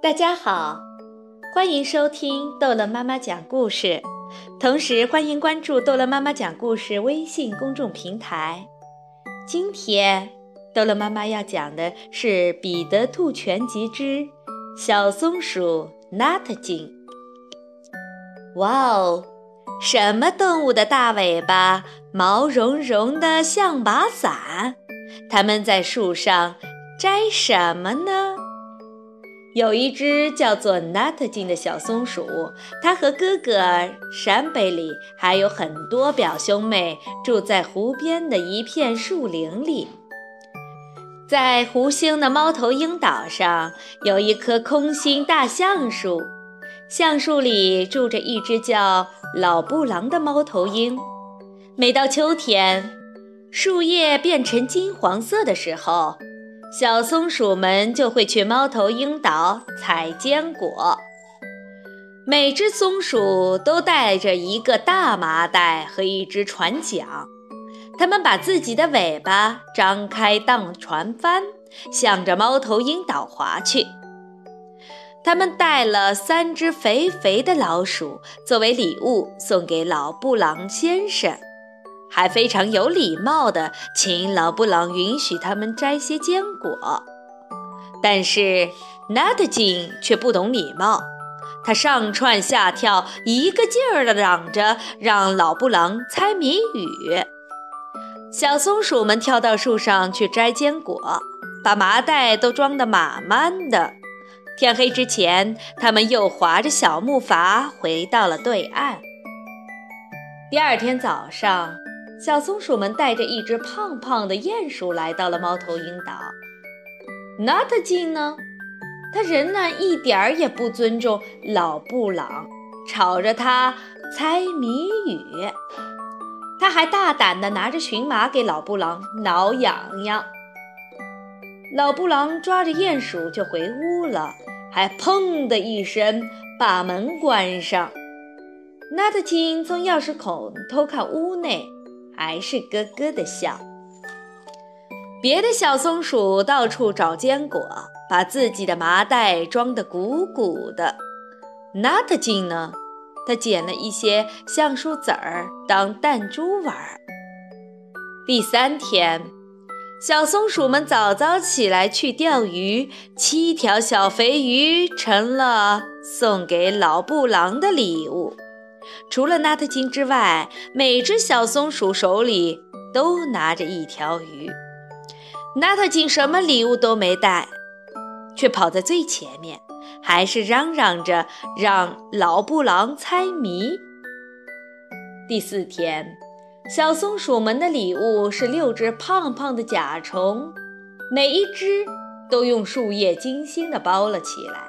大家好，欢迎收听逗乐妈妈讲故事，同时欢迎关注逗乐妈妈讲故事微信公众平台。今天逗乐妈妈要讲的是《彼得兔全集之小松鼠纳特金》。哇哦，什么动物的大尾巴毛茸茸的像把伞？它们在树上摘什么呢？有一只叫做 Nutkin 的小松鼠，它和哥哥山贝里还有很多表兄妹住在湖边的一片树林里。在湖星的猫头鹰岛上，有一棵空心大橡树，橡树里住着一只叫老布朗的猫头鹰。每到秋天，树叶变成金黄色的时候。小松鼠们就会去猫头鹰岛采坚果。每只松鼠都带着一个大麻袋和一只船桨，它们把自己的尾巴张开当船帆，向着猫头鹰岛划去。他们带了三只肥肥的老鼠作为礼物送给老布朗先生。还非常有礼貌地请老布朗允许他们摘些坚果，但是 Nutkin 却不懂礼貌，他上蹿下跳，一个劲儿地嚷着让老布朗猜谜语。小松鼠们跳到树上去摘坚果，把麻袋都装得满满的。天黑之前，他们又划着小木筏回到了对岸。第二天早上。小松鼠们带着一只胖胖的鼹鼠来到了猫头鹰岛。纳特金呢？他仍然一点儿也不尊重老布朗，吵着他猜谜语。他还大胆地拿着荨麻给老布朗挠痒痒。老布朗抓着鼹鼠就回屋了，还砰的一声把门关上。纳特金从钥匙孔偷看屋内。还是咯咯的笑。别的小松鼠到处找坚果，把自己的麻袋装得鼓鼓的。Nutkin 呢？他捡了一些橡树籽儿当弹珠玩儿。第三天，小松鼠们早早起来去钓鱼，七条小肥鱼成了送给老布朗的礼物。除了纳特金之外，每只小松鼠手里都拿着一条鱼。纳特金什么礼物都没带，却跑在最前面，还是嚷嚷着让老布朗猜谜。第四天，小松鼠们的礼物是六只胖胖的甲虫，每一只都用树叶精心地包了起来。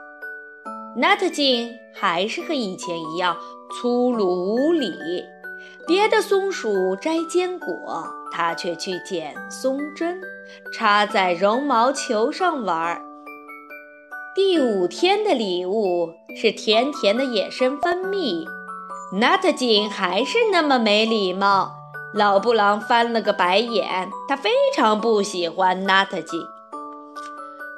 纳特金还是和以前一样。粗鲁无礼，别的松鼠摘坚果，它却去捡松针，插在绒毛球上玩。第五天的礼物是甜甜的野生蜂蜜。纳特金还是那么没礼貌，老布朗翻了个白眼，他非常不喜欢纳特金。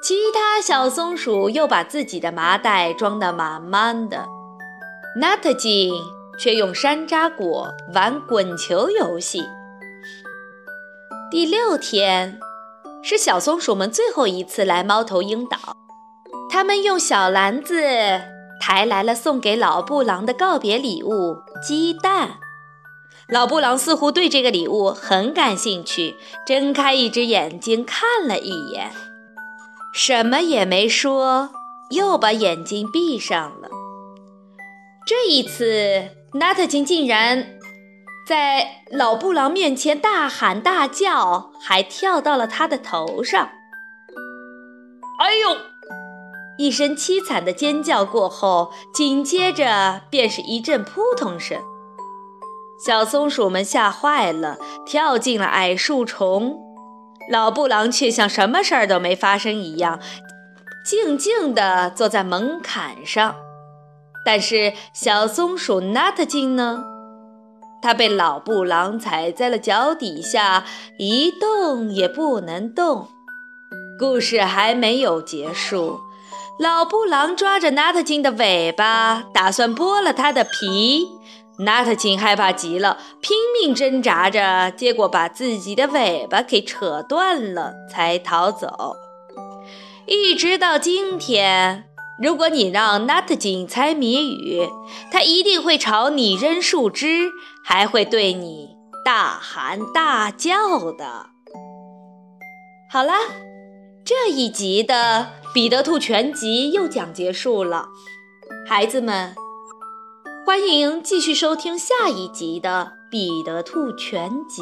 其他小松鼠又把自己的麻袋装得满满的。纳特金却用山楂果玩滚球游戏。第六天是小松鼠们最后一次来猫头鹰岛，他们用小篮子抬来了送给老布朗的告别礼物——鸡蛋。老布朗似乎对这个礼物很感兴趣，睁开一只眼睛看了一眼，什么也没说，又把眼睛闭上了。这一次，纳特金竟然在老布朗面前大喊大叫，还跳到了他的头上。哎呦！一声凄惨的尖叫过后，紧接着便是一阵扑通声。小松鼠们吓坏了，跳进了矮树丛。老布朗却像什么事儿都没发生一样，静静地坐在门槛上。但是小松鼠 nut 精呢？它被老布朗踩在了脚底下，一动也不能动。故事还没有结束，老布朗抓着纳特金的尾巴，打算剥了它的皮。纳特金害怕极了，拼命挣扎着，结果把自己的尾巴给扯断了，才逃走。一直到今天，如果你让纳特金猜谜语，他一定会朝你扔树枝，还会对你大喊大叫的。好啦，这一集的《彼得兔全集》又讲结束了，孩子们。欢迎继续收听下一集的《彼得兔全集》。